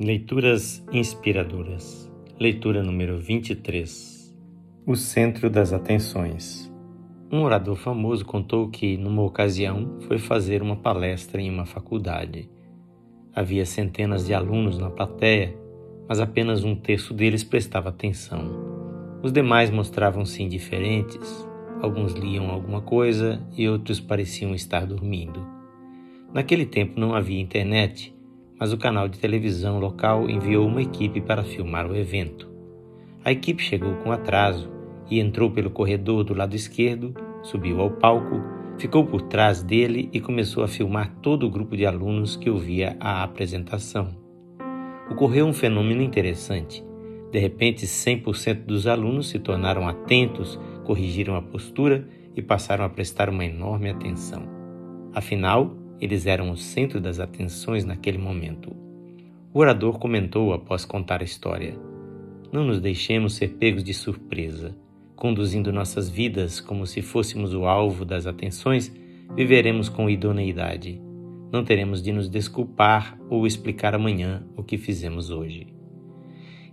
Leituras inspiradoras. Leitura número 23. O centro das atenções. Um orador famoso contou que, numa ocasião, foi fazer uma palestra em uma faculdade. Havia centenas de alunos na plateia, mas apenas um terço deles prestava atenção. Os demais mostravam-se indiferentes, alguns liam alguma coisa e outros pareciam estar dormindo. Naquele tempo não havia internet mas o canal de televisão local enviou uma equipe para filmar o evento. A equipe chegou com atraso e entrou pelo corredor do lado esquerdo, subiu ao palco, ficou por trás dele e começou a filmar todo o grupo de alunos que ouvia a apresentação. Ocorreu um fenômeno interessante. De repente, 100% dos alunos se tornaram atentos, corrigiram a postura e passaram a prestar uma enorme atenção. Afinal, eles eram o centro das atenções naquele momento. O orador comentou após contar a história: Não nos deixemos ser pegos de surpresa. Conduzindo nossas vidas como se fôssemos o alvo das atenções, viveremos com idoneidade. Não teremos de nos desculpar ou explicar amanhã o que fizemos hoje.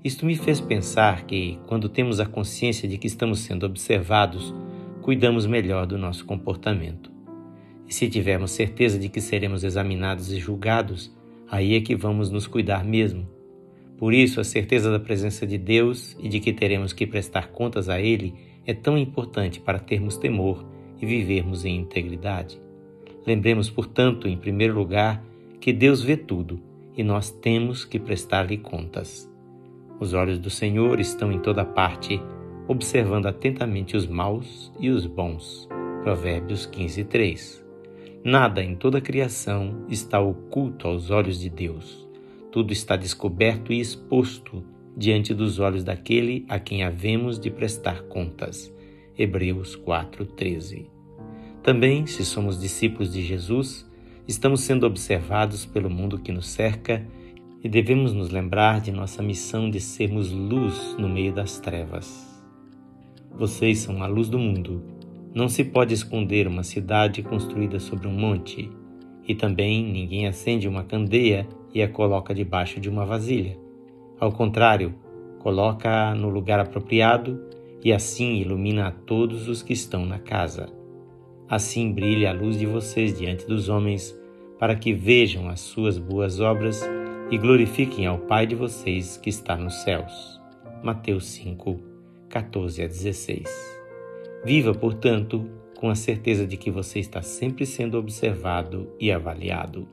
Isto me fez pensar que, quando temos a consciência de que estamos sendo observados, cuidamos melhor do nosso comportamento. E se tivermos certeza de que seremos examinados e julgados, aí é que vamos nos cuidar mesmo. Por isso, a certeza da presença de Deus e de que teremos que prestar contas a Ele é tão importante para termos temor e vivermos em integridade. Lembremos, portanto, em primeiro lugar, que Deus vê tudo e nós temos que prestar-lhe contas. Os olhos do Senhor estão em toda parte, observando atentamente os maus e os bons. Provérbios 15, 3. Nada em toda a criação está oculto aos olhos de Deus. Tudo está descoberto e exposto diante dos olhos daquele a quem havemos de prestar contas. Hebreus 4:13. Também, se somos discípulos de Jesus, estamos sendo observados pelo mundo que nos cerca e devemos nos lembrar de nossa missão de sermos luz no meio das trevas. Vocês são a luz do mundo não se pode esconder uma cidade construída sobre um monte, e também ninguém acende uma candeia e a coloca debaixo de uma vasilha. Ao contrário, coloca-a no lugar apropriado e assim ilumina a todos os que estão na casa. Assim brilha a luz de vocês diante dos homens, para que vejam as suas boas obras e glorifiquem ao Pai de vocês que está nos céus. Mateus 5, 14 a 16. Viva, portanto, com a certeza de que você está sempre sendo observado e avaliado.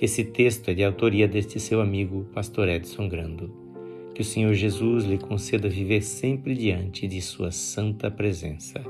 Esse texto é de autoria deste seu amigo, Pastor Edson Grando. Que o Senhor Jesus lhe conceda viver sempre diante de Sua santa presença.